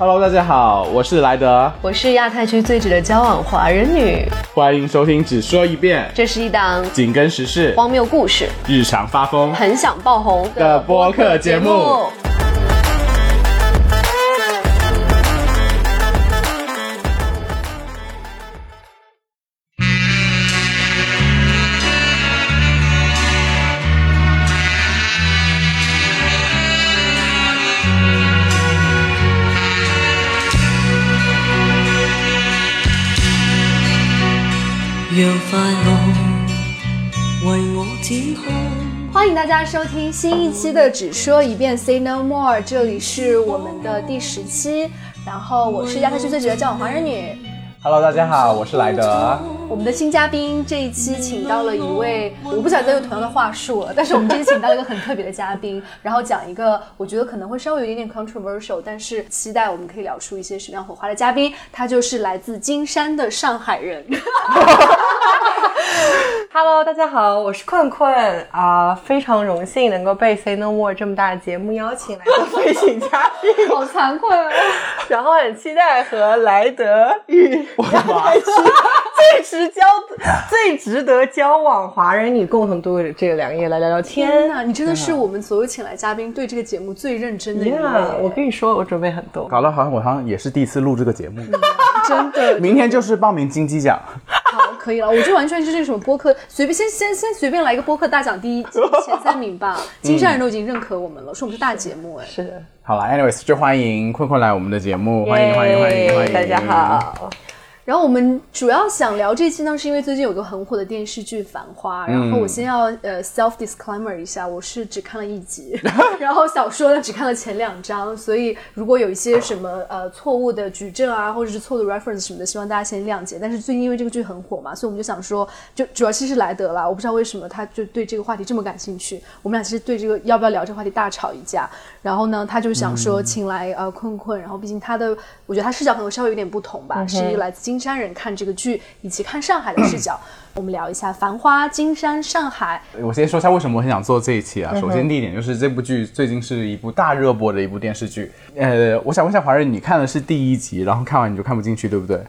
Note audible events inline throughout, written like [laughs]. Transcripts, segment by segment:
Hello，大家好，我是莱德，我是亚太区最值得交往华人女。欢迎收听只说一遍，这是一档紧跟时事、荒谬故事、日常发疯。很想爆红的播客节目。家收听新一期的《只说一遍 Say No More》，这里是我们的第十期。然后我是亚太区最值得交往华人女。Hello，大家好，我是莱德。我们的新嘉宾这一期请到了一位，我不想再用同样的话术了，但是我们这期请到了一个很特别的嘉宾，[laughs] 然后讲一个我觉得可能会稍微有一点点 controversial，但是期待我们可以聊出一些什么样火花的嘉宾，他就是来自金山的上海人。[laughs] Hello，大家好，我是困困啊，非常荣幸能够被 Say No More 这么大的节目邀请来做飞行嘉宾，好惭愧啊！[laughs] 然后很期待和莱德与亚太区最值交、[sighs] 最值得交往华人女共同度过这个良夜来聊聊天。天哪，你真的是我们所有请来嘉宾对这个节目最认真的一位。我跟你说，我准备很多，搞得好像我好像也是第一次录这个节目，真的。明天就是报名金鸡奖。[laughs] 好，可以了，我就完全就是这个什么播客，随便先先先随便来一个播客大奖第一前三名吧。金山人都已经认可我们了，说我们是大节目，哎，是的。好了，anyways，就欢迎困困来我们的节目，欢迎欢迎欢迎欢迎，大家好。然后我们主要想聊这期呢，是因为最近有个很火的电视剧《繁花》，然后我先要呃 self disclaimer 一下，我是只看了一集，[laughs] 然后小说呢只看了前两章，所以如果有一些什么呃错误的举证啊，或者是错误的 reference 什么的，希望大家先谅解。但是最近因为这个剧很火嘛，所以我们就想说，就主要其实莱德啦，我不知道为什么他就对这个话题这么感兴趣，我们俩其实对这个要不要聊这个话题大吵一架，然后呢，他就想说请来呃困困，然后毕竟他的我觉得他视角可能稍微有点不同吧，是一个来自金山人看这个。剧以及看上海的视角，[clears throat] 我们聊一下《繁花》、金山、上海。我先说一下为什么我很想做这一期啊。首先第一点就是这部剧最近是一部大热播的一部电视剧。呃，我想问一下华瑞，你看的是第一集，然后看完你就看不进去，对不对？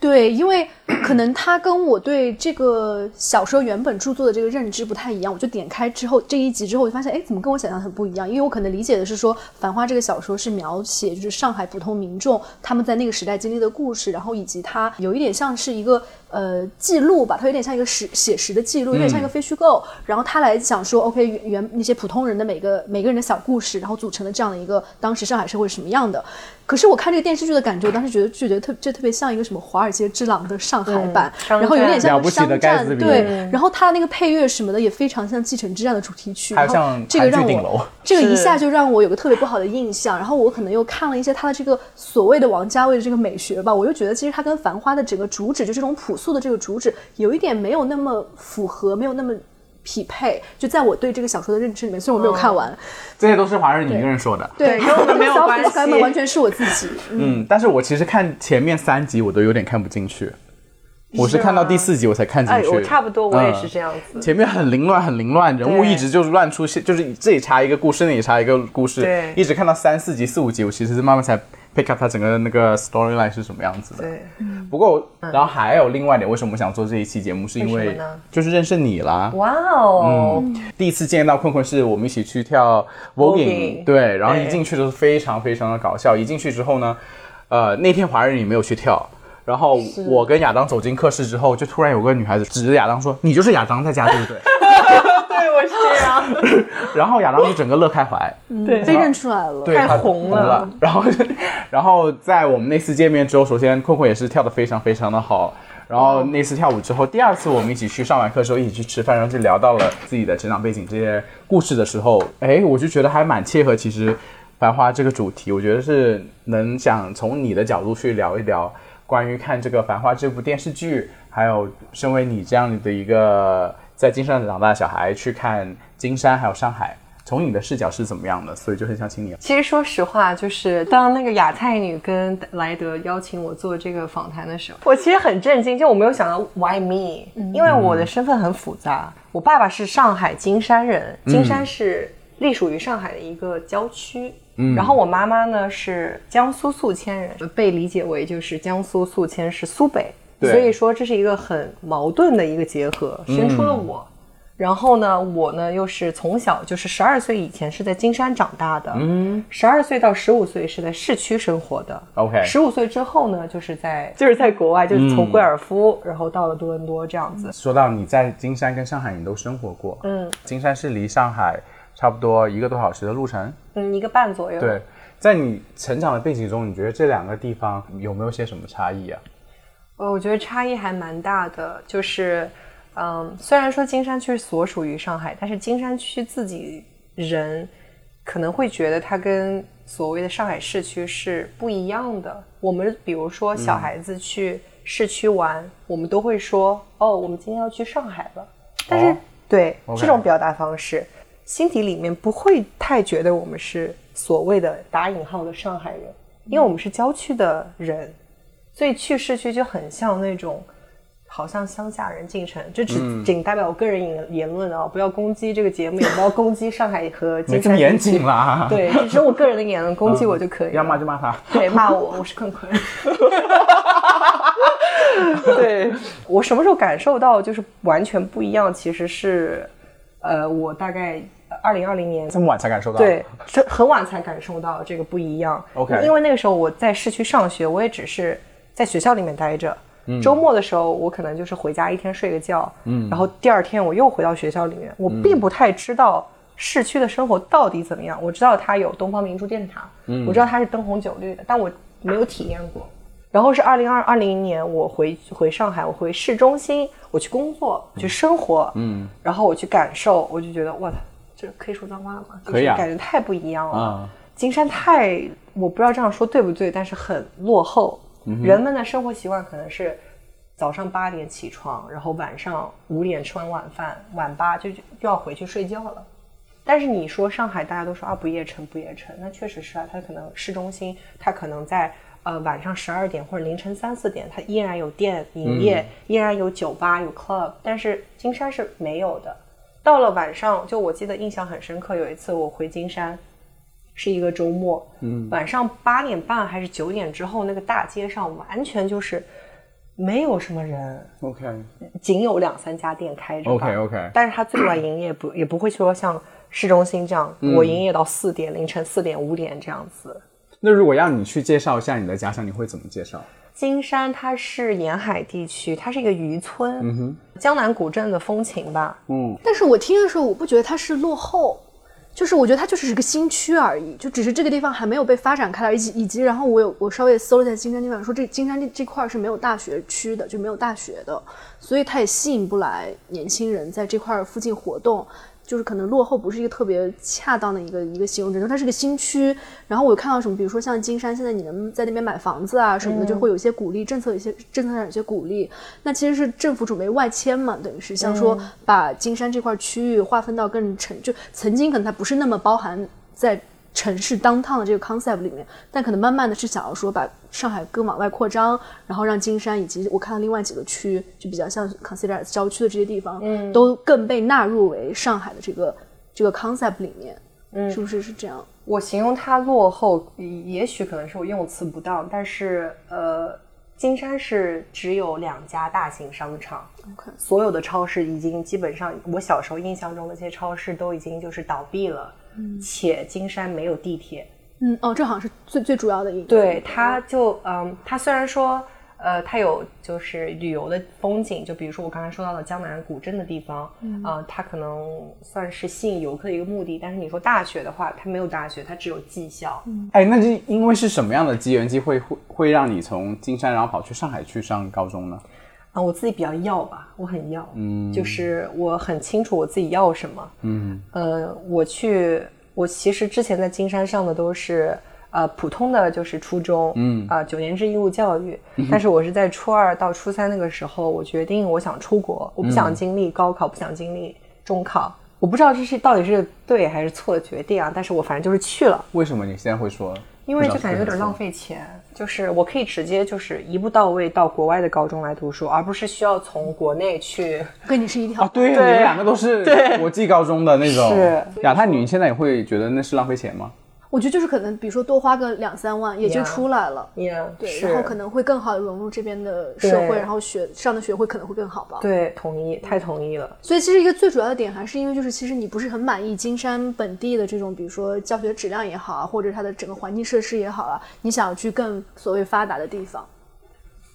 对，因为 [clears throat] 可能他跟我对这个小说原本著作的这个认知不太一样，我就点开之后这一集之后，我就发现，哎，怎么跟我想象很不一样？因为我可能理解的是说，《繁花》这个小说是描写就是上海普通民众他们在那个时代经历的故事，然后以及它有一点像是一个呃记录吧，它有点像一个实写实的记录，有点像一个非虚构。然后他来讲说，OK，原那些普通人的每个每个人的小故事，然后组成了这样的一个当时上海社会是什么样的。可是我看这个电视剧的感觉，我当时觉得就觉得特就特别像一个什么华尔街之狼的上海版，然后有点像商战，对，然后它的那个配乐什么的也非常像《继承之战》的主题曲，还有像这个让我 [laughs] 这个一下就让我有个特别不好的印象。然后我可能又看了一些他的这个所谓的王家卫的这个美学吧，我又觉得其实他跟《繁花》的整个主旨就这种朴素的这个主旨有一点没有那么符合，没有那么。匹配就在我对这个小说的认知里面，虽然我没有看完，这些都是华人你一个人说的，对，跟我们 [laughs] 没有关系，完全是我自己。嗯，但是我其实看前面三集我都有点看不进去，我是看到第四集我才看进去。我差不多，我也是这样子。前面很凌乱，很凌乱，人物一直就是乱出现，就是这里插一个故事，那里插一个故事，对，一直看到三四集、四五集，我其实是慢慢才。Pick up 它整个那个 storyline 是什么样子的？对，不过然后还有另外一点，为什么我想做这一期节目？是因为就是认识你啦。哇哦！嗯，第一次见到困困是我们一起去跳 voguing，对，然后一进去都是非常非常的搞笑。一进去之后呢，呃，那天华人也没有去跳，然后我跟亚当走进课室之后，就突然有个女孩子指着亚当说：“你就是亚当在家，对不对？”我是这样，然后亚当就整个乐开怀，对，被认出来了，太红了。然后，[laughs] 然后在我们那次见面之后，首先困困也是跳的非常非常的好。然后那次跳舞之后，第二次我们一起去上完课之后一起去吃饭，然后就聊到了自己的成长背景这些故事的时候，哎，我就觉得还蛮切合。其实《繁花》这个主题，我觉得是能想从你的角度去聊一聊关于看这个《繁花》这部电视剧，还有身为你这样的一个。在金山长大的小孩去看金山，还有上海，从你的视角是怎么样的？所以就很想请你。其实说实话，就是当那个亚太女跟莱德邀请我做这个访谈的时候，我其实很震惊，就我没有想到 why me，因为我的身份很复杂。我爸爸是上海金山人，金山是隶属于上海的一个郊区。嗯，然后我妈妈呢是江苏宿迁人，被理解为就是江苏宿迁是苏北，对所以说这是一个很矛盾的一个结合，生出了我。然后呢，我呢又是从小就是十二岁以前是在金山长大的，嗯，十二岁到十五岁是在市区生活的 OK 十五岁之后呢，就是在就是在国外，就是从贵尔夫，然后到了多伦多这样子。说到你在金山跟上海，你都生活过。嗯金山是离上海差不多一个多小时的路程。嗯，一个半左右。，对，在你成长的背景中，你觉得这两个地方有没有些什么差异啊？呃，我觉得差异还蛮大的，就是，嗯，虽然说金山区所属于上海，但是金山区自己人可能会觉得它跟所谓的上海市区是不一样的。我们比如说小孩子去市区玩，我们都会说，哦，我们今天要去上海了。但是，哦对这种表达方式，心底里面不会太觉得我们是所谓的打引号的上海人，因为我们是郊区的人。所以去市区就很像那种，好像乡下人进城，这只嗯仅代表我个人言言论啊，不要攻击这个节目，也不要攻击上海和没严谨啦。，对，只是我个人的言论，[laughs] 攻击我就可以了。要骂就骂他。对，骂我，我是困困。对我什么时候感受到就是完全不一样？其实是，呃，我大概二零二零年这么晚才感受到。对，是很晚才感受到这个不一样。OK 因为那个时候我在市区上学，我也只是在学校里面待着。周末的时候，我可能就是回家一天睡个觉，嗯，然后第二天我又回到学校里面。我并不太知道市区的生活到底怎么样。我知道它有东方明珠电视塔，嗯，我知道它是灯红酒绿的，但我没有体验过。然后是二零二二零年，我回回上海，我回市中心，我去工作，去生活，嗯，然后我去感受，我就觉得，我操，这可以说脏话吗？就是可以啊感觉太不一样了。啊金山太，我不知道这样说对不对，但是很落后。人们的生活习惯可能是早上八点起床，然后晚上五点吃完晚饭，晚八就就要回去睡觉了。但是你说上海，大家都说啊不夜城不夜城，那确实是啊，它可能市中心，它可能在呃晚上十二点或者凌晨三四点，它依然有店营业，依然有酒吧有 club，但是金山是没有的。到了晚上，就我记得印象很深刻，有一次我回金山，是一个周末，嗯，晚上八点半还是九点之后，那个大街上完全就是没有什么人，OK 仅有两三家店开着。OK OK，但是它最晚营业不也不会说像市中心这样，嗯我营业到四点，凌晨四点五点这样子。那如果让你去介绍一下你的家乡，你会怎么介绍？金山它是沿海地区，它是一个渔村，嗯哼，江南古镇的风情吧。嗯，但是我听的时候，我不觉得它是落后，就是我觉得它就是个新区而已，就只是这个地方还没有被发展开来，以及以及然后我有我稍微搜了一下金山地方，说这金山这这块是没有大学区的，就没有大学的，所以它也吸引不来年轻人在这块儿附近活动。就是可能落后不是一个特别恰当的一个一个形容词，说它是个新区。然后我看到什么，比如说像金山，现在你能在那边买房子啊什么的，就会有一些鼓励政策，有一些政策上有些鼓励。那其实是政府准备外迁嘛，等于是像说把金山这块区域划分到更城，就曾经可能它不是那么包含在城市 downtown 的这个 concept 里面，但可能慢慢的是想要说把上海更往外扩张，然后让金山以及我看到另外几个区，就比较像 consider 郊区的这些地方，嗯，都更被纳入为上海的这个这个 concept 里面，嗯，是不是是这样？我形容它落后，也许可能是我用词不当，但是呃，金山是只有两家大型商场 OK 所有的超市已经基本上，我小时候印象中的这些超市都已经就是倒闭了，且金山没有地铁，嗯，哦，这好像是最最主要的一个，对，它就嗯，它虽然说呃，它有就是旅游的风景，就比如说我刚才说到的江南古镇的地方，嗯、呃，它可能算是吸引游客的一个目的。但是你说大学的话，它没有大学，它只有技校。嗯哎，那是因为是什么样的机缘机会会会让你从金山然后跑去上海去上高中呢？啊，我自己比较要吧，我很要，嗯，就是我很清楚我自己要什么，嗯，呃，我去，我其实之前在金山上的都是呃普通的就是初中，嗯，啊、九年制义务教育，但是我是在初二到初三那个时候，我决定我想出国，我不想经历高考，不想经历中考，我不知道这是到底是对还是错的决定啊，但是我反正就是去了。为什么你现在会说？因为就感觉有点浪费钱。就是我可以直接就是一步到位到国外的高中来读书，而不是需要从国内去。跟你是一条啊，对，你们两个都是国际高中的那种。是亚太女，你现在也会觉得那是浪费钱吗？我觉得就是可能，比如说多花个两三万也就出来了。Yeah，对，然后可能会更好的融入这边的社会，然后学上的学会可能会更好吧。对，同意，太同意了。所以其实一个最主要的点还是因为就是其实你不是很满意金山本地的这种，比如说教学质量也好啊，或者它的整个环境设施也好啊，你想要去更所谓发达的地方，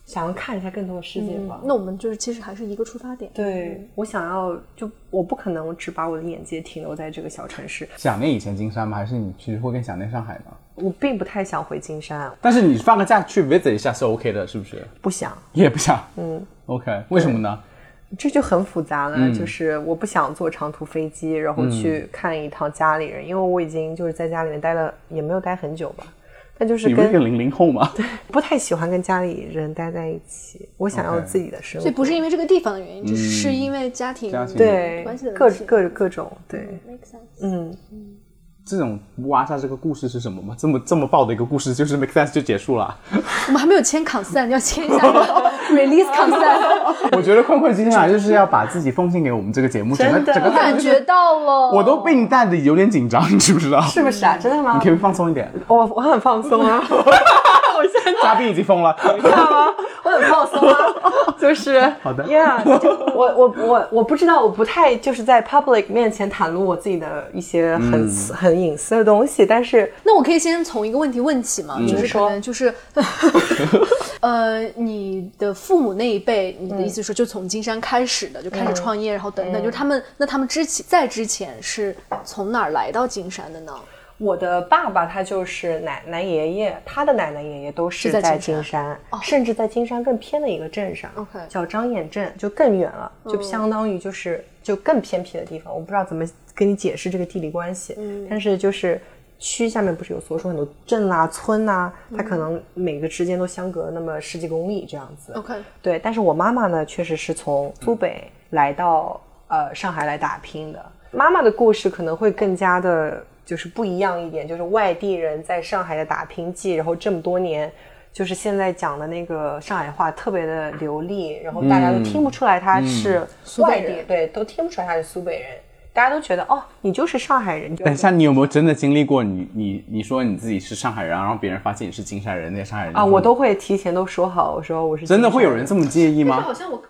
想要看一下更多的世界吧。那我们就是其实还是一个出发点。对我想要，就我不可能只把我的眼界停留在这个小城市，想念以前金山吗？还是你其实会更想念上海呢？我并不太想回金山，但是你放个假去 visit 一下是 OK 的，是不是？不想。也不想。嗯，OK，为什么呢？这就很复杂了，就是我不想坐长途飞机，然后去看一趟家里人，因为我已经就是在家里面待了，也没有待很久吧，但就是跟你不是个零零后吗？[laughs] 对不太喜欢跟家里人待在一起，我想要自己的生活。所以不是因为这个地方的原因，只是因为家庭家庭对关系的各各各种对，Make sense 嗯，这种挖下这个故事是什么吗？这么这么爆的一个故事，就是 make sense 就结束了。我们还没有签 consent，要签一下 [laughs] release consent。我觉得困困今天来就是要把自己奉献给我们这个节目，整个真的整个感觉到了，我都被你带的有点紧张，你知不知道？是不是啊？真的吗你可？以放松一点，我我很放松啊，[laughs] [laughs] 嘉宾已经疯了。你看吗？我很放松啊，[laughs] 就是好的，Yeah，我我我我不知道，我不太就是在 public 面前袒露我自己的一些很、很隐私的东西，但是那我可以先从一个问题问起嘛，就是可说能就是，[laughs] 呃，你的父母那一辈，你的意思是说就从金山开始的，就开始创业，然后等等，就是他们，那他们之前在之前是从哪儿来到金山的呢？我的爸爸他就是奶奶爷爷，他的奶奶爷爷都是是在在金金山，甚至在金山更偏的一个镇上叫张堰镇，就更远了，就相当于就是就更偏僻的地方。我不知道怎么跟你解释这个地理关系，但是就是区下面不是有所属很多镇啊、村啊，它可能每个之间都相隔那么十几公里这样子。OK 对，但是我妈妈呢，确实是从苏北来到呃上海来打拼的。妈妈的故事可能会更加的，就是不一样一点，就是外地人在上海的打拼记，然后这么多年，就是现在讲的那个上海话特别的流利，然后大家都听不出来他是外地，对，都听不出来他是苏北人，大家都觉得哦，你就是上海人。等一下，你有没有真的经历过你你你说你自己是上海人，然后别人发现你是金山人，那些上海人啊，我都会提前都说好，我说我是真的会有人这么介意吗？好像我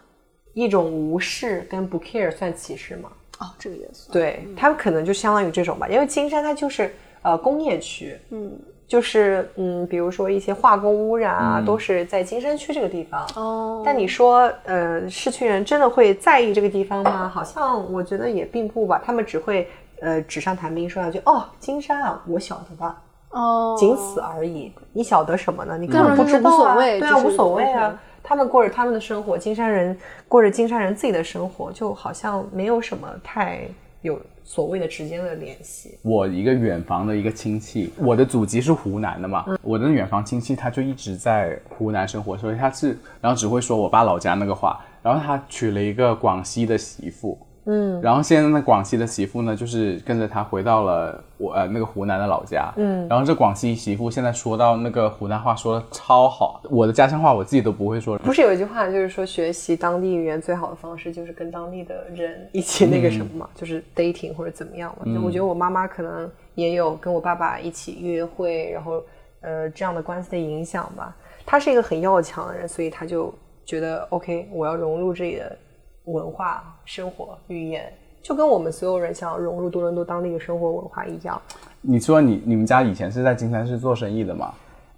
一种无视跟不 care 算歧视吗？哦，这个也算。对他们可能就相当于这种吧，因为金山它就是呃工业区，嗯，就是嗯，比如说一些化工污染啊，都是在金山区这个地方。哦，但你说呃，市区人真的会在意这个地方吗？好像我觉得也并不吧，他们只会呃纸上谈兵说两句哦，金山啊，我晓得吧，哦，仅此而已。你晓得什么呢？你根本不知道、啊，对啊，无所谓啊。他们过着他们的生活，金山人过着金山人自己的生活，就好像没有什么太有所谓的直接的联系。我一个远房的一个亲戚，我的祖籍是湖南的嘛，我的远房亲戚他就一直在湖南生活，所以他是，然后只会说我爸老家那个话，然后他娶了一个广西的媳妇，嗯，然后现在呢广西的媳妇呢，就是跟着他回到了我呃那个湖南的老家，嗯，然后这广西媳妇现在说到那个湖南话说的超好，我的家乡话我自己都不会说，不是有一句话就是说，学习当地语言最好的方式就是跟当地的人一起那个什么嘛，就是 dating 或者怎么样嘛。就我觉得我妈妈可能也有跟我爸爸一起约会，然后呃这样的关系的影响吧。他是一个很要强的人，所以他就觉得 OK，我要融入这里的文化、生活、语言，就跟我们所有人想要融入多伦多当地的生活文化一样。你说你你们家以前是在金山市做生意的吗？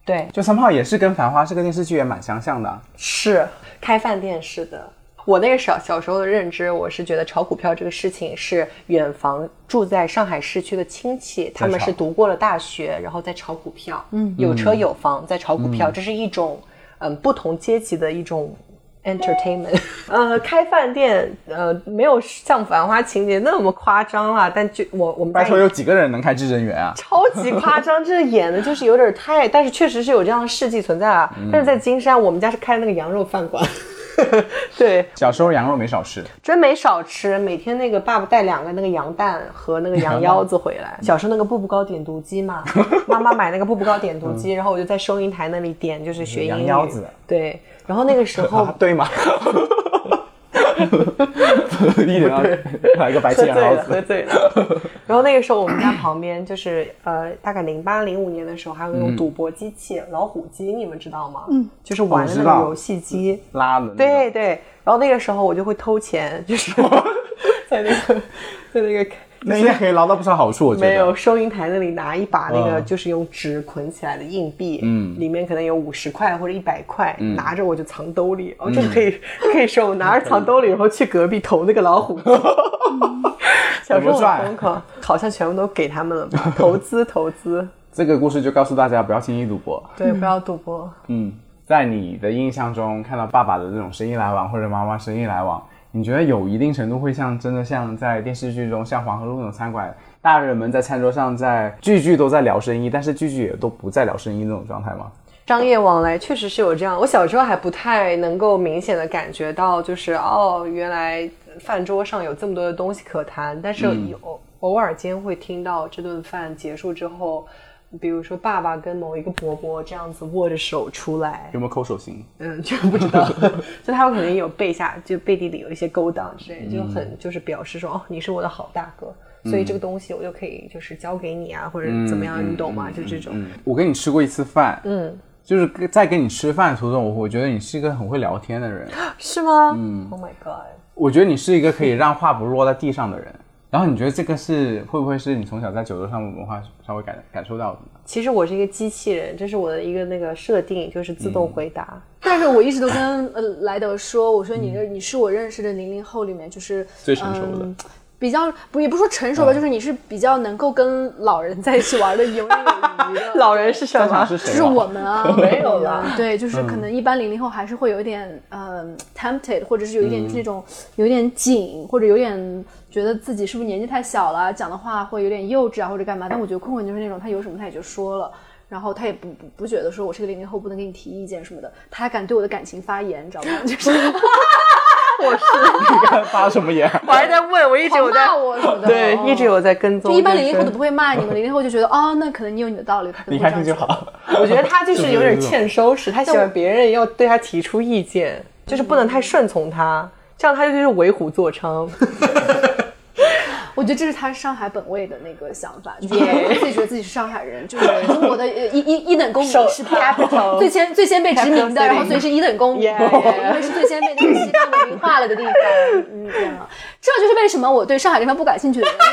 对，就三炮也是跟《繁花》这个电视剧也蛮相像的啊，是开饭店是的。我那个小小时候的认知，我是觉得炒股票这个事情是远房住在上海市区的亲戚，他们是读过了大学，然后在炒股票，嗯，有车有房在炒股票，这是一种嗯不同阶级的一种 entertainment。[laughs] 呃，开饭店呃没有像《繁花》情节那么夸张啦，但就我我们家拜托有几个人能开至臻园啊？[laughs] 超级夸张，这演的就是有点太，但是确实是有这样的事迹存在啊。嗯但是在金山，我们家是开的那个羊肉饭馆，[laughs] 对，小时候羊肉没少吃，真没少吃，每天那个爸爸带两个那个羊蛋和那个羊腰子回来。小时候那个步步高点读机嘛，[laughs] 妈妈买那个步步高点读机，然后我就在收银台那里点，就是学英语。羊腰子对，然后那个时候啊，[laughs] 对吗？[laughs] 一点要来个白切喝醉了，羊腰子喝醉了。[laughs] 然后那个时候我们家旁边就是呃，大概零八零五年的时候，还有那种赌博机器、老虎机，你们知道吗？嗯，就是玩的那个游戏机。拉的，对，对，然后那个时候我就会偷钱，就是 [laughs] 在那个在那个那应该可以捞到不少好处，我觉得。没有收银台那里拿一把那个嗯就是用纸捆起来的硬币，嗯里面可能有五十块或者一百块，拿着我就藏兜里，哦，这个可以可以说，我拿着藏兜里，然后去隔壁投那个老虎。[laughs] 小时候疯狂，好像全部都给他们了吧？投资投资，这个故事就告诉大家不要轻易赌博。对，不要赌博。嗯，在你的印象中，看到爸爸的这种生意来往或者妈妈生意来往，你觉得有一定程度会像真的像在电视剧中，像黄河路那种餐馆，大人们在餐桌上在句句都在聊生意，但是句句也都不在聊生意那种状态吗？商业往来确实是有这样，我小时候还不太能够明显的感觉到，就是哦，原来饭桌上有这么多的东西可谈，但是有、偶尔间会听到这顿饭结束之后，比如说爸爸跟某一个伯伯这样子握着手出来，有没有抠手心？嗯，[laughs] 就不知道，[laughs] 就他们可能有背下，就背地里有一些勾当之类的，就很就是表示说，哦，你是我的好大哥，所以这个东西我就可以就是交给你啊，或者怎么样，你懂吗？就这种，嗯，我跟你吃过一次饭，嗯，就是在跟你吃饭途中，我我觉得你是一个很会聊天的人，[gasps] 是吗？嗯，Oh my god。我觉得你是一个可以让话不落在地上的人。然后你觉得这个是会不会是你从小在酒桌上文化稍微感感受到的呢？其实我是一个机器人，这是我的一个那个设定，就是自动回答。但是我一直都跟呃莱德说，我说你这你是我认识的零零后里面就是最成熟的嗯比较不也不是说成熟吧，就是你是比较能够跟老人在一起玩的游刃有余的。[laughs] 老人是什么？是谁？就是我们啊，没有啦对，就是可能一般零零后还是会有一点呃 tempted，或者是有一点那种有点紧，或者有点觉得自己是不是年纪太小了，讲的话会有点幼稚啊，或者干嘛。但我觉得困困就是那种他有什么他也就说了。然后他也不不不觉得说我是个零零后不能给你提意见什么的，他还敢对我的感情发言，你知道吗？就是 [laughs] 你看发什么言？[laughs] 我还在问，我一直有在骂我什么的。对，哦一直有在跟踪。就一般零零后都不会骂你们，零零后就觉得哦，那可能你有你的道理，你开。心就好。我觉得他就是有点是是是欠收拾，他喜欢别人要对他提出意见，就是不能太顺从他，这样他就是为虎作伥。[laughs] 我觉得这是他上海本位的那个想法，就是他自己觉得自己是上海人，就是 [laughs] 中国的呃一一一等公民是吧？capital 最先最先被殖民的，然后所以是一等公民.因为是最先被那个西方文明化了的地方。嗯，这样。啊，这就是为什么我对上海这方不感兴趣的原因。[laughs]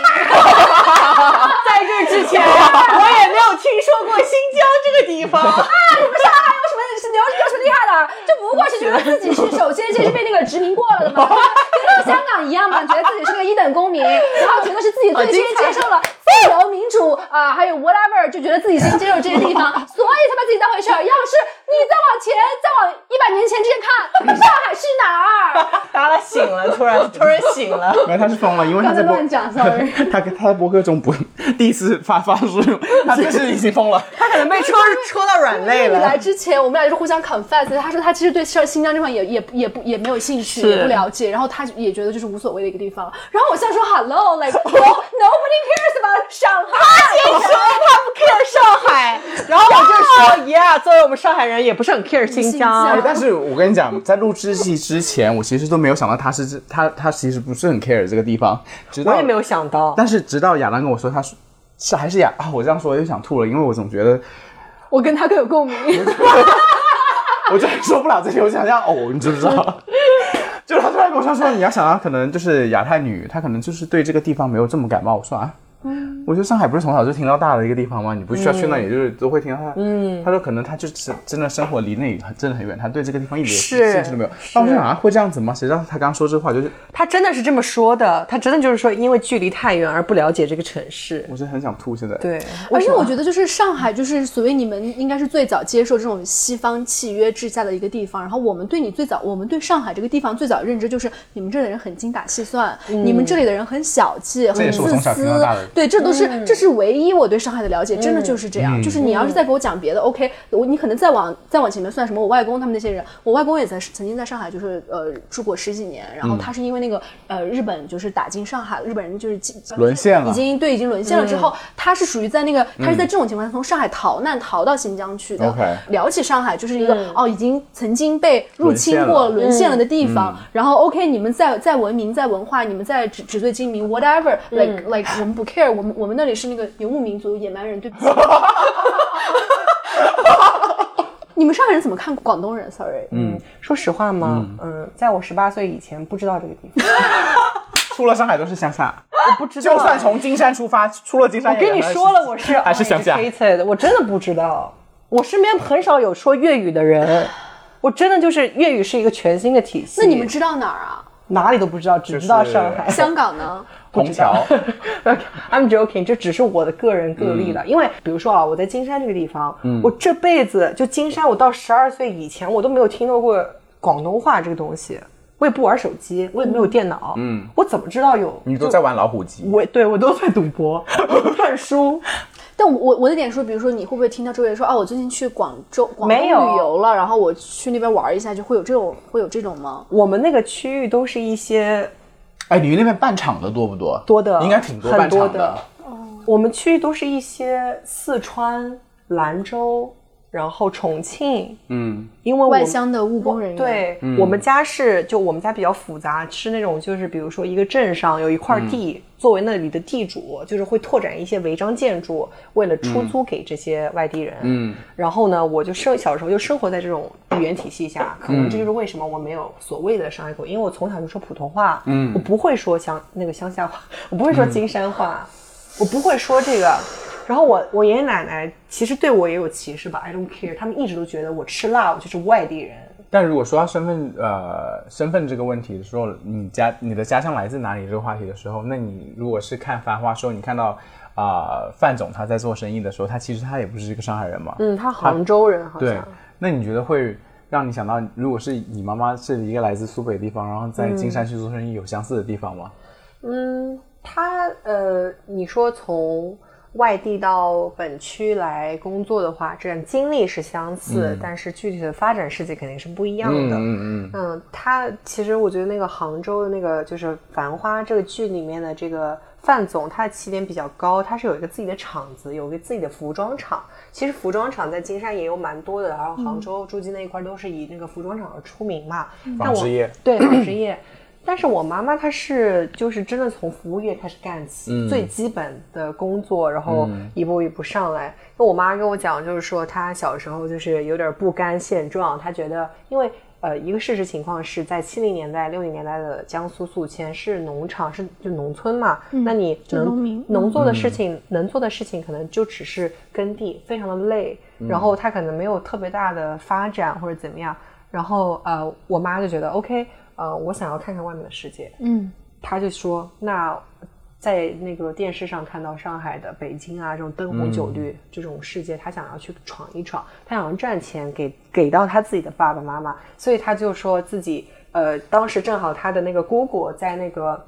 在这之前，[laughs] 我也没有听说过新疆这个地方 [laughs] 啊。你们上海有什么是有有什么厉害的？就不过是觉得自己是首先先是被那个殖民过了的嘛，跟那个香港一样嘛，觉得自己是个一等公民，然后觉得是自己最先接受了自由民主啊、还有 whatever，就觉得自己先接受这些地方，[laughs] 所以才把自己当回事儿。要是你再往前，再往一百年前之前看，上海是哪儿？达拉醒了，突然突然醒了。没有，他是疯了，因为他在播乱讲，sorry。他他在博客中不第一次发发出，他就是已经疯了。[laughs] 他可能被戳戳到软肋了来。之前，我们俩就是互相 confess，他说他其实对新新疆这块也也也不也没有兴趣，也不了解，然后他也觉得就是无所谓的一个地方。然后我现在说 hello，like [laughs] no nobody cares about 上海。他先说他不 care 上海，然后我就说，Yeah，作为我们上海人，也不是很 care 新新疆疆。但是我跟你讲，在录制戏之前，我其实都没有想到他是这他他其实不是很 care 这个地方，直到我也没有想到，但是直到亚当跟我说，他说是还是亚啊，我这样说我又想吐了，因为我总觉得我跟他更有共鸣。[laughs] 我真的受不了这些，我想要呕，你知不知道？[laughs] 就是他突然跟我说说，你要想到可能就是亚太女，她可能就是对这个地方没有这么感冒。我说啊，我觉得上海不是从小就听到大的一个地方吗？你不需要去那也，就是都会听到他。嗯，他说可能他就是真的生活离那里很真的很远，他对这个地方一点兴趣都没有。但我就想啊，会这样子吗？谁知道他刚说这话就是，他真的是这么说的，他真的就是说，因为距离太远而不了解这个城市。我真的很想吐。现在，对，而且我觉得，就是上海，就是所谓你们应该是最早接受这种西方契约制下的一个地方。然后我们对你最早，我们对上海这个地方最早的认知就是，你们这里的人很精打细算，你们这里的人很小气，很也是我从自私小听到大的。对，这都就是这是唯一我对上海的了解，真的就是这样。就是你要是再给我讲别的，OK，我你可能再往再往前面算什么，我外公他们那些人，我外公也在曾经在上海就是呃住过十几年，然后他是因为那个呃日本就是打进上海，日本人就是进沦陷了已经对已经沦陷了之后，他是属于在那个他是在这种情况下从上海逃难逃到新疆去的。OK 聊起上海就是一个哦已经曾经被入侵过、沦陷了沦陷了的地方，然后 OK 你们在在文明在文化，你们在纸纸醉金迷 whatever like like 我们不 care，我们我们那里是那个游牧民族野蛮人，对不起。[laughs] [laughs] 你们上海人怎么看广东人？Sorry，嗯，说实话吗？嗯，在我十八岁以前不知道这个地方，[laughs] 出了上海都是乡下，我不知道。就算从金山出发，出了金山我跟你说了，我是还是乡下。我真的不知道。我身边很少有说粤语的人，我真的就是粤语是一个全新的体系。那你们知道哪儿啊？哪里都不知道，只知道上海。香港呢？虹桥，I'm joking，这只是我的个人个例了。因为比如说啊，我在金山这个地方，嗯我这辈子就金山，我到十二岁以前，我都没有听到过广东话这个东西。我也不玩手机，我也没有电脑，嗯，我怎么知道有？你都在玩老虎机。我对我都在赌博，[laughs] 我不看书。[laughs] 但我我我的点说，比如说你会不会听到周围人说，啊，我最近去广州广东没有旅游了，然后我去那边玩一下，就会有这种会有这种吗？我们那个区域都是一些哎，你们那边办厂的多不多？多的，应该挺多很办场多的。我们区域都是一些四川、兰州，然后重庆，嗯，因为我外乡的务工人员，，对、我们家是就我们家比较复杂，是那种就是比如说一个镇上有一块地，作为那里的地主，就是会拓展一些违章建筑，为了出租给这些外地人。嗯，然后呢，我就生小时候就生活在这种语言体系下，可能这就是为什么我没有所谓的上海口音，因为我从小就说普通话，嗯，我不会说乡那个乡下话，我不会说金山话，我不会说这个。然后我我爷爷奶奶其实对我也有歧视吧，I don't care，他们一直都觉得我吃辣，我就是外地人。但如果说到身份呃身份这个问题的时候，你家你的家乡来自哪里这个话题的时候，那你如果是看《繁花》时候，你看到啊、范总他在做生意的时候，他其实他也不是一个上海人嘛，嗯，他杭州人好对像。，那你觉得会让你想到，如果是你妈妈是一个来自苏北地方，然后在金山去做生意，有相似的地方吗？嗯，他呃，你说从外地到本区来工作的话，这样经历是相似，但是具体的发展事迹肯定是不一样的。嗯嗯嗯，他其实我觉得那个杭州的那个就是《繁花》这个剧里面的这个范总，他的起点比较高，他是有一个自己的厂子，有一个自己的服装厂。其实服装厂在金山也有蛮多的，然后杭州、诸暨那一块都是以那个服装厂而出名嘛。纺织业对纺织业。但是我妈妈她是就是真的从服务业开始干起，最基本的工作，然后一步一步上来。那我妈跟我讲，就是说她小时候就是有点不甘现状，她觉得因为呃一个事实情况是在七零年代、六零年代的江苏宿迁是农场是就农村嘛，那你能农民。能做的事情、能做的事情可能就只是耕地，非常的累，然后她可能没有特别大的发展或者怎么样。然后呃，我妈就觉得 OK，呃，我想要看看外面的世界，嗯，他就说那。在那个电视上看到上海的、北京啊这种灯红酒绿、这种世界，他想要去闯一闯，他想要赚钱给给到他自己的爸爸妈妈，所以他就说自己呃，当时正好他的那个姑姑在那个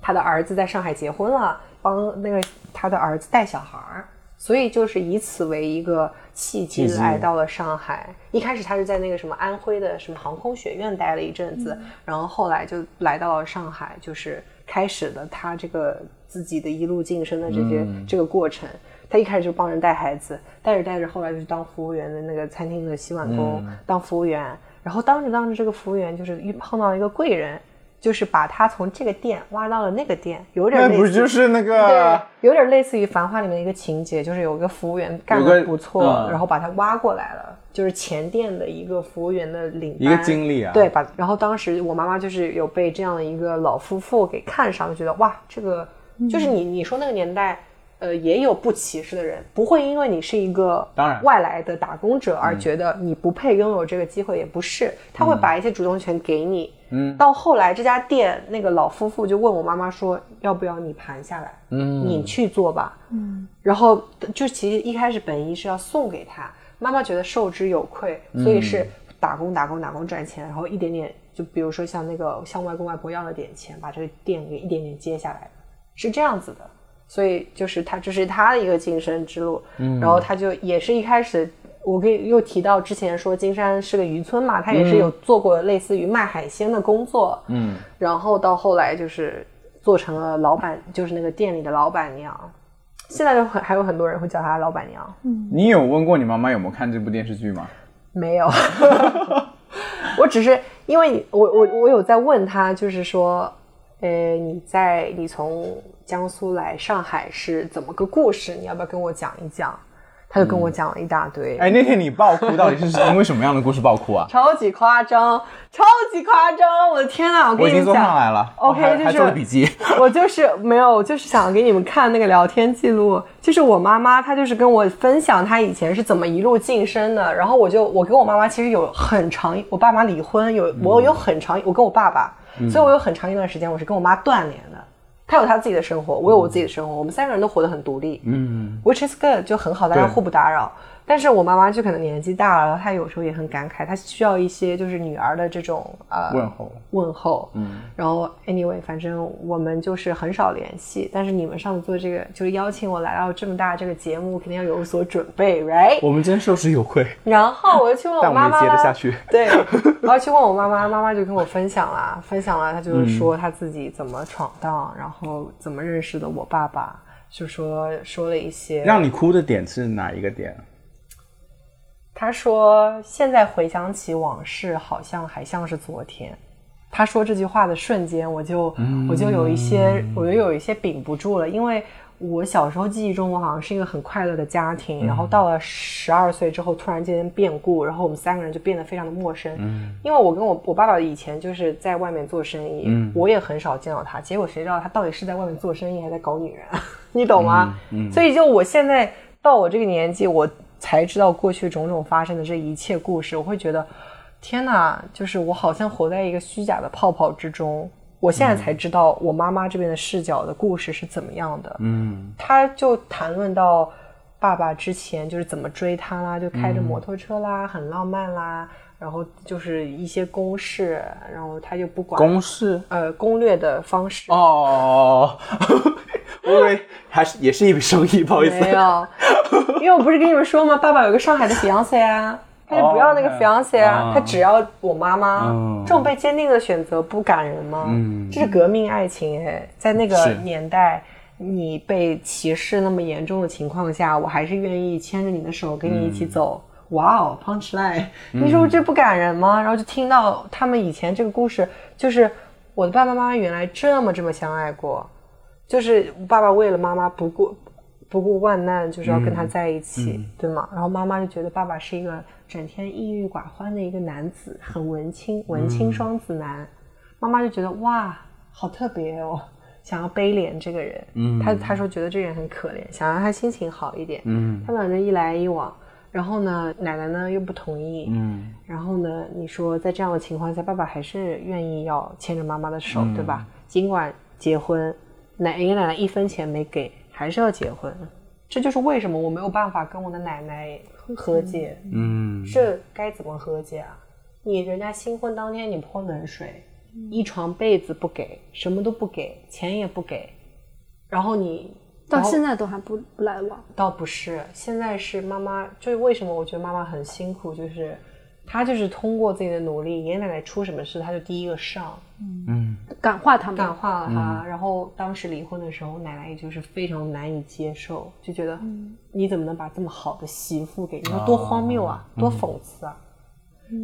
他的儿子在上海结婚了，帮那个他的儿子带小孩儿，所以就是以此为一个契机来到了上海。一开始他是在那个什么安徽的什么航空学院待了一阵子，然后后来就来到了上海，就是开始了他这个自己的一路晋升的这些、这个过程。他一开始就帮人带孩子，带着带着，后来就是当服务员的那个餐厅的洗碗工，当服务员。然后当着当着，这个服务员就是遇碰到了一个贵人，就是把他从这个店挖到了那个店，有点那类似不就是那对个，有点类似于《繁花》里面的一个情节，就是有个服务员干有个得不错，嗯然后把他挖过来了，就是前店的一个服务员的领一个班经历啊对，把然后当时我妈妈就是有被这样的一个老夫妇给看上，就觉得哇，这个就是你你说那个年代。呃，也有不歧视的人，不会因为你是一个当然外来的打工者而觉得你不配拥有这个机会，也不是，他会把一些主动权给你。嗯，到后来这家店那个老夫妇就问我妈妈说，要不要你盘下来？嗯，你去做吧。嗯，然后就其实一开始本意是要送给他，妈妈觉得受之有愧，所以是打工打工打工赚钱，然后一点点，就比如说像那个向外公外婆要了点钱，把这个店给一点点接下来，是这样子的。所以就是他这是他的一个晋升之路。嗯，然后他就也是一开始，我给又提到之前说金山是个渔村嘛，他也是有做过类似于卖海鲜的工作。嗯，然后到后来就是做成了老板，就是那个店里的老板娘。现在就很还有很多人会叫她老板娘。嗯你有问过你妈妈有没有看这部电视剧吗？没有，[laughs] 我只是因为我我我有在问他，就是说，呃，你在你从江苏来上海是怎么个故事？你要不要跟我讲一讲？他就跟我讲了一大堆，哎，那天你爆哭到底是因为什么样的故事爆哭啊？[laughs] 超级夸张，超级夸张！我的天呐，我跟我已经做你们讲，上来了 OK，就是做了笔记。[laughs] 我就是没有，我就是想给你们看那个聊天记录，就是我妈妈她就是跟我分享她以前是怎么一路晋升的，然后我就我跟我妈妈其实有很长，我爸妈离婚，有我有很长，我跟我爸爸，所以我有很长一段时间我是跟我妈断联的。她有他自己的生活，我有我自己的生活，我们三个人都活得很独立，嗯，which is good，就很好，大家互不打扰。但是我妈妈就可能年纪大了，她有时候也很感慨，她需要一些就是女儿的这种呃问候问候，嗯，然后 anyway，反正我们就是很少联系。但是你们上次做这个，就是邀请我来到这么大这个节目，肯定要有所准备，right？我们真受之有愧，然后我就去问我妈妈啦也接得下去。对，然后去问我妈妈，妈妈就跟我分享啦，分享了，她就是说她自己怎么闯荡，然后怎么认识的我爸爸，就说说了一些，让你哭的点是哪一个点？他说现在回想起往事，好像还像是昨天。他说这句话的瞬间，我就我就有一些，我就有一些屏不住了，因为我小时候记忆中，我好像是一个很快乐的家庭，然后到了十二岁之后，突然间变故，然后我们三个人就变得非常的陌生。因为我跟我我爸爸以前就是在外面做生意，我也很少见到他，结果谁知道他到底是在外面做生意，还在搞女人，[laughs] 你懂吗？所以就我现在到我这个年纪，我才知道过去种种发生的这一切故事，我会觉得。天哪，就是我好像活在一个虚假的泡泡之中。我现在才知道我妈妈这边的视角的故事是怎么样的。嗯，他就谈论到爸爸之前就是怎么追她啦，就开着摩托车啦，很浪漫啦，然后就是一些公式，然后他就不管公式呃攻略的方式。哦，我以为还是也是一笔生意，[laughs] 不好意思。没有，因为我不是跟你们说吗？爸爸有个上海的 fiance 啊，[laughs] 他就不要那个哦 fiance 啊，啊他只要我妈妈。嗯这种被坚定的选择不感人吗？嗯这是革命爱情哎，在那个年代，你被歧视那么严重的情况下，我还是愿意牵着你的手跟你一起走。哇哦，punch line！你说这不感人吗？然后就听到他们以前这个故事，就是我的爸爸妈妈原来这么这么相爱过，就是爸爸为了妈妈不顾不顾万难，就是要跟他在一起，对吗？然后妈妈就觉得爸爸是一个整天抑郁寡欢的一个男子，很文青，文青双子男。妈妈就觉得哇，好特别哦，想要悲怜这个人。嗯，他他说觉得这个人很可怜，想让他心情好一点。嗯他们两人一来一往，然后呢，奶奶呢又不同意。嗯然后呢，你说在这样的情况下，爸爸还是愿意要牵着妈妈的手，对吧？尽管结婚，奶爷爷奶奶一分钱没给，还是要结婚。这就是为什么我没有办法跟我的奶奶和解。嗯，这该怎么和解啊？你人家新婚当天你泼冷水，一床被子不给，什么都不给，钱也不给，然后你到现在都还不不来往。倒不是，现在是妈妈，就是为什么我觉得妈妈很辛苦，就是她就是通过自己的努力，爷爷奶奶出什么事，她就第一个上，嗯感化他们，感化了他。然后当时离婚的时候，奶奶也就是非常难以接受，就觉得、你怎么能把这么好的媳妇给你说多荒谬啊，多讽刺啊！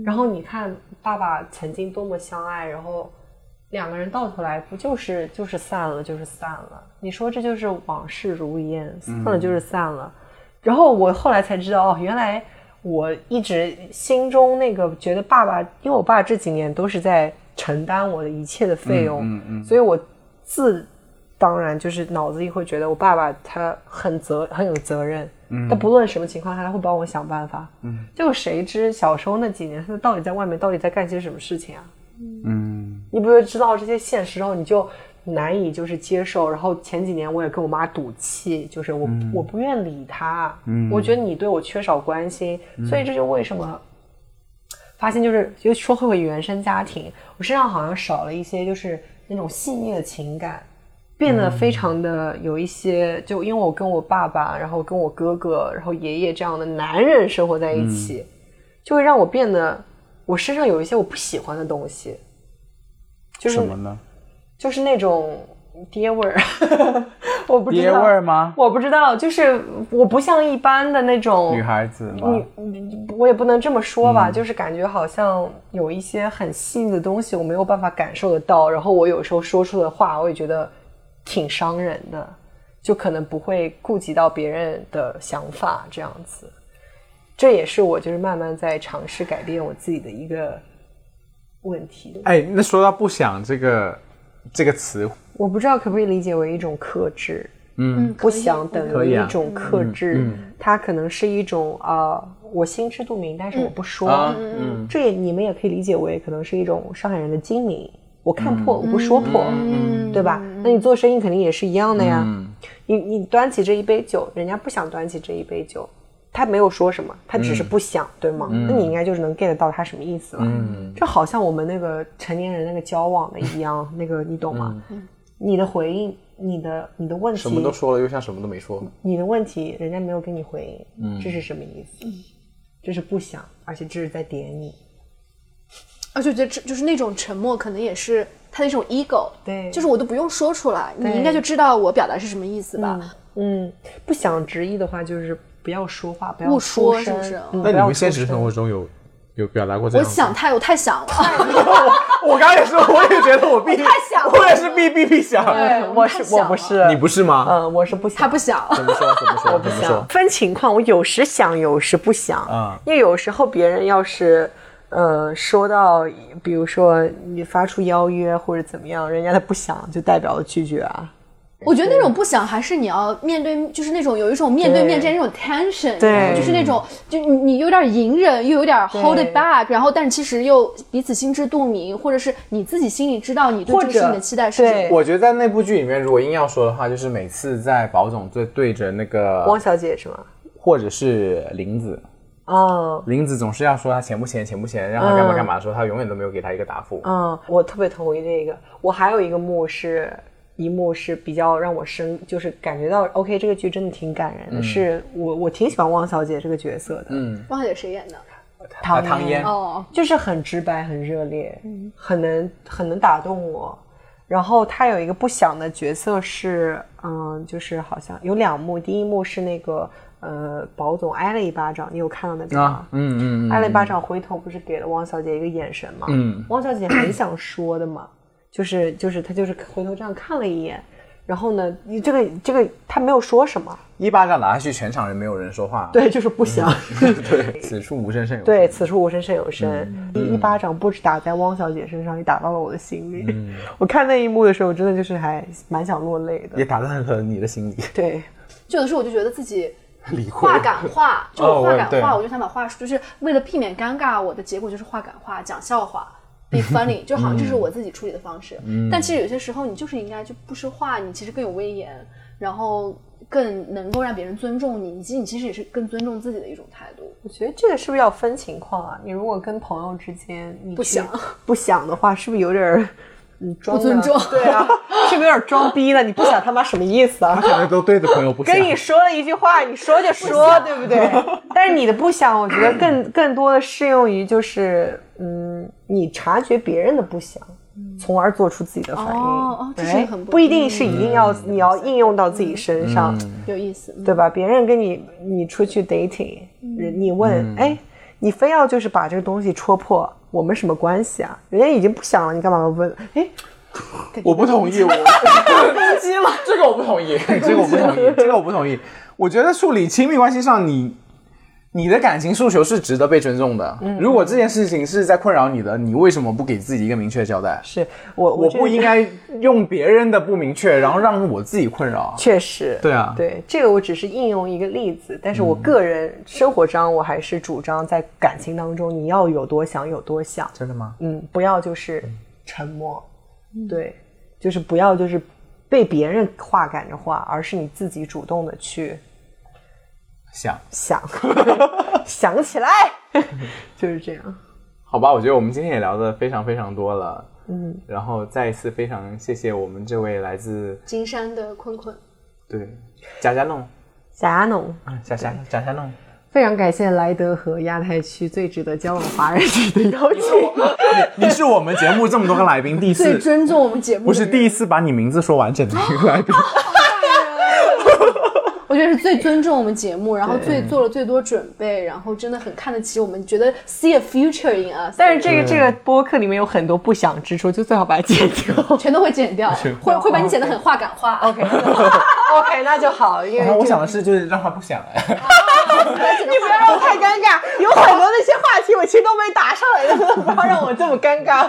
然后你看爸爸曾经多么相爱，然后两个人到头来不就是就是散了，就是散了。你说这就是往事如烟，散了就是散了。然后我后来才知道，哦，原来我一直心中那个觉得爸爸，因为我爸这几年都是在承担我的一切的费用，嗯嗯所以我自当然就是脑子里会觉得我爸爸他很责很有责任，嗯。他不论什么情况下他会帮我想办法。嗯，就谁知小时候那几年他到底在外面到底在干些什么事情啊？嗯。你不是知道这些现实之后，你就难以就是接受。然后前几年我也跟我妈赌气，就是我、我不愿理他，嗯。我觉得你对我缺少关心，所以这就为什么发现就是就说回原生家庭，我身上好像少了一些就是那种细腻的情感。变得非常的有一些，就因为我跟我爸爸，然后跟我哥哥，然后爷爷这样的男人生活在一起，就会让我变得我身上有一些我不喜欢的东西，就是什么呢？就是那种爹味儿，[laughs] 我不知道爹味儿吗？我不知道，就是我不像一般的那种女孩子吗？你我也不能这么说吧，就是感觉好像有一些很细腻的东西我没有办法感受得到，然后我有时候说出的话，我也觉得挺伤人的，就可能不会顾及到别人的想法这样子。这也是我就是慢慢在尝试改变我自己的一个问题。哎，那说到不想这个这个词，我不知道可不可以理解为一种克制。嗯，不想等于一种克制，它可能是一种啊、我心知肚明，但是我不说。啊嗯这也你们也可以理解为可能是一种上海人的精明，我看破，我不说破，嗯对吧？那你做生意肯定也是一样的呀。嗯。你你端起这一杯酒，人家不想端起这一杯酒，他没有说什么，他只是不想，对吗？那你应该就是能 get 到他什么意思了。嗯就好像我们那个成年人那个交往的一样，[laughs] 那个你懂吗？你的回应，你的你的问题，什么都说了，又像什么都没说。你的问题，人家没有给你回应，这是什么意思？这是不想，而且这是在点你。而且我觉得这就是那种沉默，可能也是他的一种 ego。对就是我都不用说出来，你应该就知道我表达是什么意思吧？嗯，不想直译的话，就是不要说话，不要说是不是嗯那你们现实生活中有有表达过这我？想太我太想了，[laughs] 我刚刚也说，我也觉得我必须，我也是必必必想。对，我是我不是，你不是吗？嗯，我是不想，他不想。怎么说？怎么说？[laughs] 我不想？分情况，我有时想，有时不想。啊因为有时候别人要是，呃，说到，比如说你发出邀约或者怎么样，人家他不想就代表了拒绝啊。我觉得那种不想还是你要面对，就是那种有一种面对面之间那种 tension，对就是那种就你你有点隐忍，又有点 hold it back，然后但其实又彼此心知肚明，或者是你自己心里知道你对或者这个事情的期待是什对么。我觉得在那部剧里面，如果硬要说的话，就是每次在宝总对对着那个汪小姐是吗？或者是林子，哦，林子总是要说他钱不钱，钱不钱，让他干嘛干嘛的时候，他永远都没有给他一个答复。嗯，我特别同意这个。我还有一个幕是一幕是比较让我深，就是感觉到 OK，这个剧真的挺感人的。是我我挺喜欢汪小姐这个角色的，嗯，汪小姐谁演的？唐唐嫣哦，就是很直白、很热烈，很能很能打动我。然后她有一个不想的角色是，嗯，就是好像有两幕，第一幕是那个呃，保总挨了一巴掌，你有看到那边吗？啊，嗯嗯嗯，挨了一巴掌，回头不是给了汪小姐一个眼神吗？嗯，汪小姐很想说的嘛，就是就是他就是回头这样看了一眼，然后呢，你这个这个他没有说什么，一巴掌打下去，全场人没有人说话。对，就是不想。[laughs] 对，此处无声胜有声。对，此处无声胜有声。一一巴掌不止打在汪小姐身上，也打到了我的心里。我看那一幕的时候，真的就是还蛮想落泪的。也打在了你的心里。对，就有的时候我就觉得自己 [laughs] 话赶话，就我话赶哦我对话，我就想把话说，就是为了避免尴尬，我的结果就是话赶话，讲笑话。Be funny，[laughs] 就好像这是我自己处理的方式。但其实有些时候你就是应该就不说话，你其实更有威严，然后更能够让别人尊重你，以及你其实也是更尊重自己的一种态度。我觉得这个是不是要分情况啊？你如果跟朋友之间你不想不想的话，是不是有点不尊重。对啊，[laughs] 是不是有点装逼了？你不想他妈什么意思啊？都对的朋友不想。跟你说了一句话，你说就说，对不对？[laughs] 但是你的不想，我觉得更更多的适用于就是，嗯，你察觉别人的不想，从而做出自己的反应。哦哦这是很不不一定是一定要你要应用到自己身上，有意思，嗯。对吧？别人跟你你出去 dating，人你问，哎，你非要就是把这个东西戳破，我们什么关系啊？人家已经不想了，你干嘛要问？哎，[laughs] 我不同意，我 [laughs] 攻击了。这个我不同意，这个我不同意，这个我不同意。我觉得处理亲密关系上，你你的感情诉求是值得被尊重的。如果这件事情是在困扰你的，你为什么不给自己一个明确的交代？是我我这不应该用别人的不明确，然后让我自己困扰。确实，对啊对这个我只是应用一个例子，但是我个人生活上我还是主张在感情当中你要有多想有多想，真的吗？嗯，不要就是沉默，对，就是不要就是被别人话赶着话，而是你自己主动的去想，想。[laughs] 想起来，[laughs] 就是这样。好吧，我觉得我们今天也聊得非常非常多了。嗯，然后再一次非常谢谢我们这位来自金山的坤坤，对贾家弄，贾农，贾家贾家弄，非常感谢莱德和亚太区最值得交往华人区的邀请。[laughs] 你是我们节目这么多个来宾第一次最次，尊重我们节目，不是第一次把你名字说完整的一个来宾。我觉得是最尊重我们节目，然后最做了最多准备，然后真的很看得起我们，觉得 see a future in us，但是这个这个播客里面有很多不想之处，就最好把它剪掉。全都会剪掉，会会把你剪得很话赶话。OK，[laughs] OK，那就好，因为然后我想的是，就是让他不想哎。[laughs] 你不要让我太尴尬，有很多那些话题我其实都没答上来的，[laughs] 不要让我这么尴尬。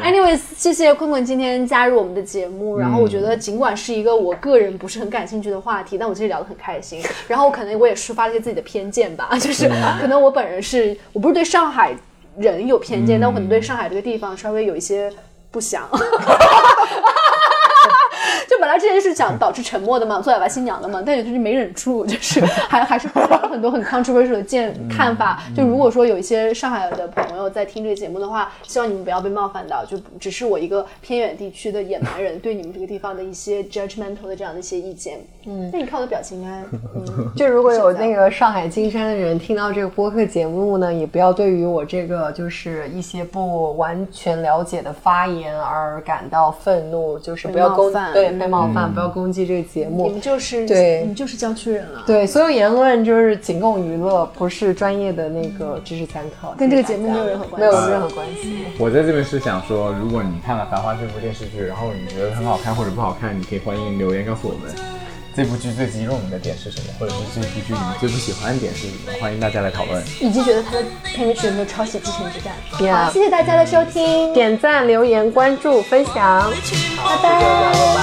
Anyways，谢谢坤坤今天加入我们的节目。然后我觉得，尽管是一个我个人不是很感兴趣的话题，但我其实聊得很开心。然后可能我也抒发了一些自己的偏见吧，就是可能我本人是我不是对上海人有偏见，但我可能对上海这个地方稍微有一些不想。[laughs] [laughs] 就本来之前是想保持沉默的嘛，做哑巴新娘的嘛，但有就是没忍住，就是还还是发表了很多很 controversial 的见看法。就如果说有一些上海的朋友在听这个节目的话，希望你们不要被冒犯到，就只是我一个偏远地区的野蛮人对你们这个地方的一些 judgmental 的这样的一些意见。嗯，那你看我的表情应该，[laughs] 嗯，就如果有那个上海金山的人听到这个播客节目呢，也不要对于我这个就是一些不完全了解的发言而感到愤怒，就是不要对被冒犯，不要攻击这个节目你们。就是对你们就是郊区人了。对，所有言论就是仅供娱乐，不是专业的那个知识参考，跟这个节目没有任何关系没有任何关系。我在这边是想说，如果你看了《繁花》这部电视剧，然后你觉得很好看或者不好看，你可以欢迎留言告诉我们。这部剧最激动你的点是什么？或者是这部剧你最不喜欢的点是什么？欢迎大家来讨论。以及觉得他的片尾曲有没有抄袭《激情之战》？好，谢谢大家的收听，点赞、留言、关注、分享，拜拜，拜拜。